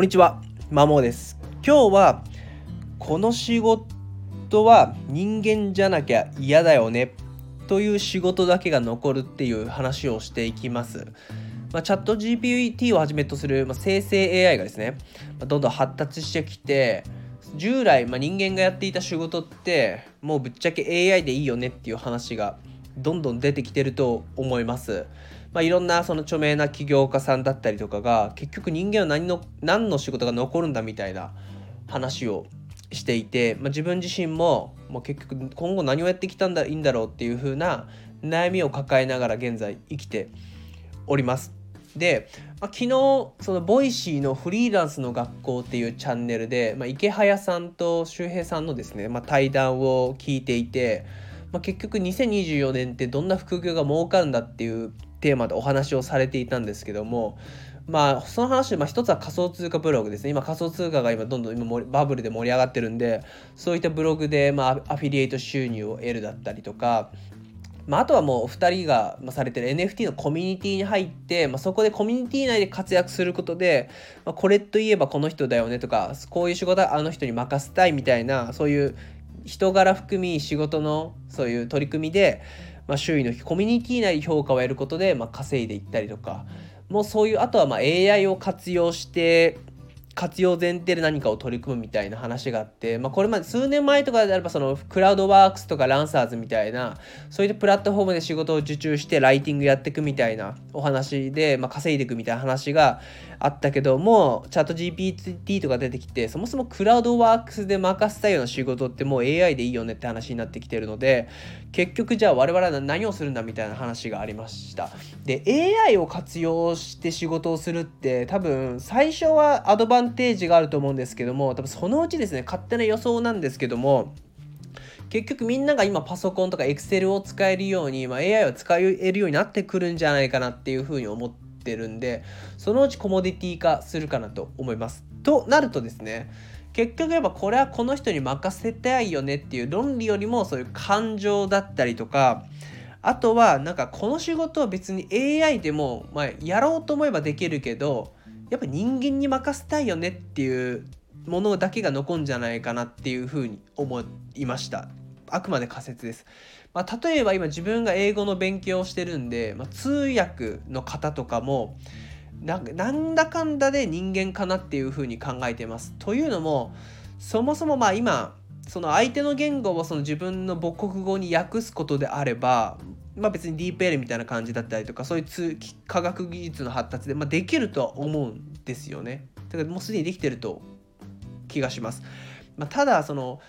こんにちは、まもです。今日はこの仕事は人間じゃなきゃ嫌だよねという仕事だけが残るっていう話をしていきます。まあ、チャット GPT をはじめとする、まあ、生成 AI がですね、まあ、どんどん発達してきて従来、まあ、人間がやっていた仕事ってもうぶっちゃけ AI でいいよねっていう話がどんどん出てきてると思います。まあ、いろんなその著名な起業家さんだったりとかが結局人間は何の何の仕事が残るんだみたいな話をしていて、まあ、自分自身ももう結局今後何をやってきたらいいんだろうっていう風な悩みを抱えながら現在生きております。で、まあ、昨日その Voicy のフリーランスの学校っていうチャンネルで、まあ、イケハヤさんと周平さんのですね、まあ、対談を聞いていて、まあ、結局2024年ってどんな副業が儲かるんだっていうテーマでお話をされていたんですけどもまあその話、まあ、一つは仮想通貨ブログですね。今仮想通貨が今どんどん今バブルで盛り上がってるんでそういったブログで、まあ、アフィリエイト収入を得るだったりとかまあ、あとはもうお二人がされてる NFT のコミュニティに入って、まあ、そこでコミュニティ内で活躍することで、まあ、これといえばこの人だよねとかこういう仕事はあの人に任せたいみたいなそういう人柄含み仕事のそういう取り組みで、まあ、周囲のコミュニティ内で評価を得ることで、まあ、稼いでいったりとかもうそういうあとはま AI を活用して活用前提で何かを取り組むみたいな話があって、まあ、これまで数年前とかであればそのクラウドワークスとかランサーズみたいなそういったプラットフォームで仕事を受注してライティングやっていくみたいなお話で、まあ、稼いでいくみたいな話があったけどもチャット GPT とか出てきてそもそもクラウドワークスで任せたような仕事ってもう AI でいいよねって話になってきてるので結局じゃあ我々は何をするんだみたいな話がありました。で AI を活用して仕事をするって多分最初はアドバンテージがあると思うんですけども多分そのうちですね勝手な予想なんですけども結局みんなが今パソコンとか Excel を使えるように、まあ、AI を使えるようになってくるんじゃないかなっていうふうに思ってるんでそのうちコモディティ化するかなと思います。となるとですね結局やっぱこれはこの人に任せたいよねっていう論理よりもそういう感情だったりとかあとはなんかこの仕事は別に AI でも、まあ、やろうと思えばできるけどやっぱ人間に任せたいよねっていうものだけが残るんじゃないかなっていうふうに思いました。あくまで仮説です、まあ、例えば今自分が英語の勉強をしてるんで、まあ、通訳の方とかもなんだかんだで人間かなっていうふうに考えてます。というのもそもそもまあ今その相手の言語をその自分の母国語に訳すことであればまあ別に DeepL みたいな感じだったりとかそういう科学技術の発達で、まあ、できるとは思うんですよね。だからもうすでにできてると気がします。まあ、ただその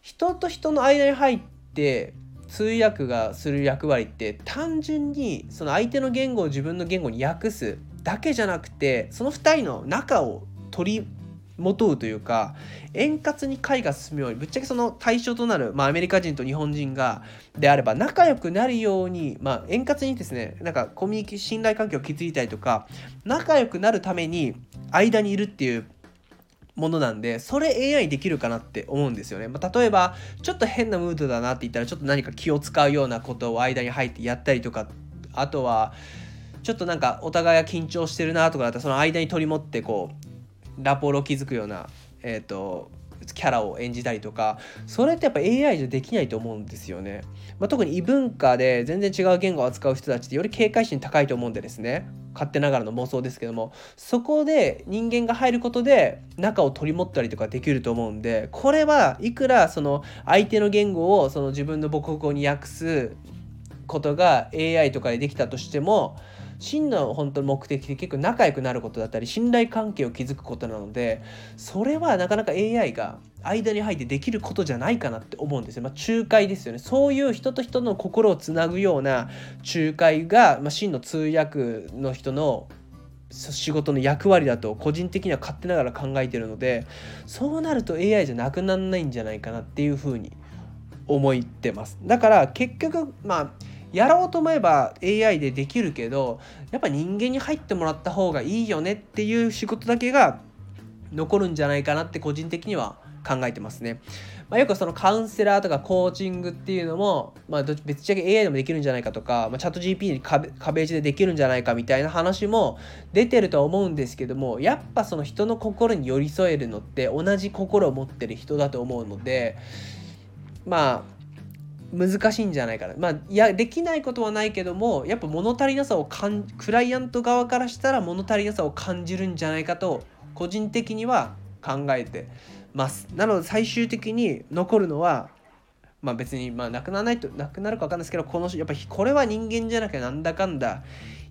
人と人の間に入って通訳がする役割って単純にその相手の言語を自分の言語に訳すだけじゃなくてその2人の仲を取り元うというか円滑に会が進むようにぶっちゃけその対象となる、まあ、アメリカ人と日本人がであれば仲良くなるように、まあ、円滑にですねなんかコミュニケー信頼関係を築いたりとか仲良くなるために間にいるっていうものなんでそれ AI できるかなって思うんですよね、まあ、例えばちょっと変なムードだなって言ったらちょっと何か気を使うようなことを間に入ってやったりとかあとはちょっとなんかお互いが緊張してるなとかだったらその間に取り持ってこうラポールを築くような、えーと、キャラを演じたりとかそれってやっぱ AI じゃできないと思うんですよね、まあ、特に異文化で全然違う言語を扱う人たちってより警戒心高いと思うんでですね。勝手ながらの妄想ですけども。そこで人間が入ることで仲を取り持ったりとかできると思うんでこれはいくらその相手の言語をその自分の母国語に訳すことが AI とかでできたとしても真の本当の目的って結構仲良くなることだったり信頼関係を築くことなのでそれはなかなか AI が間に入ってできることじゃないかなって思うんですよ。まあ、仲介ですよね。そういう人と人の心をつなぐような仲介が、まあ、真の通訳の人の仕事の役割だと個人的には勝手ながら考えてるのでそうなると AI じゃなくならないんじゃないかなっていうふうに思ってます。だから結局まあやろうと思えば AI でできるけどやっぱ人間に入ってもらった方がいいよねっていう仕事だけが残るんじゃないかなって個人的には考えてますね。まあ、よくそのカウンセラーとかコーチングっていうのも、まあ、別っちゃけ AI でもできるんじゃないかとか、まあ、チャット GP に壁壁打ちでできるんじゃないかみたいな話も出てるとは思うんですけどもやっぱその人の心に寄り添えるのって同じ心を持ってる人だと思うのでまあ難しいんじゃないかな。まあ、いや、できないことはないけども、やっぱ物足りなさを感クライアント側からしたら物足りなさを感じるんじゃないかと、個人的には考えてます。なので最終的に残るのは、まあ別に、まあなくならないと、なくなるか分かんないですけど、この、やっぱこれは人間じゃなきゃなんだかんだ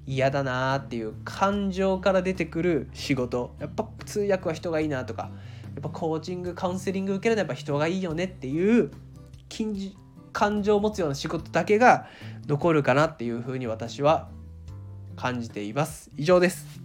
嫌だなーっていう感情から出てくる仕事。やっぱ通訳は人がいいなとか、やっぱコーチング、カウンセリング受けるのはやっぱ人がいいよねっていう近感情を持つような仕事だけが残るかなっていうふうに私は感じています。以上です。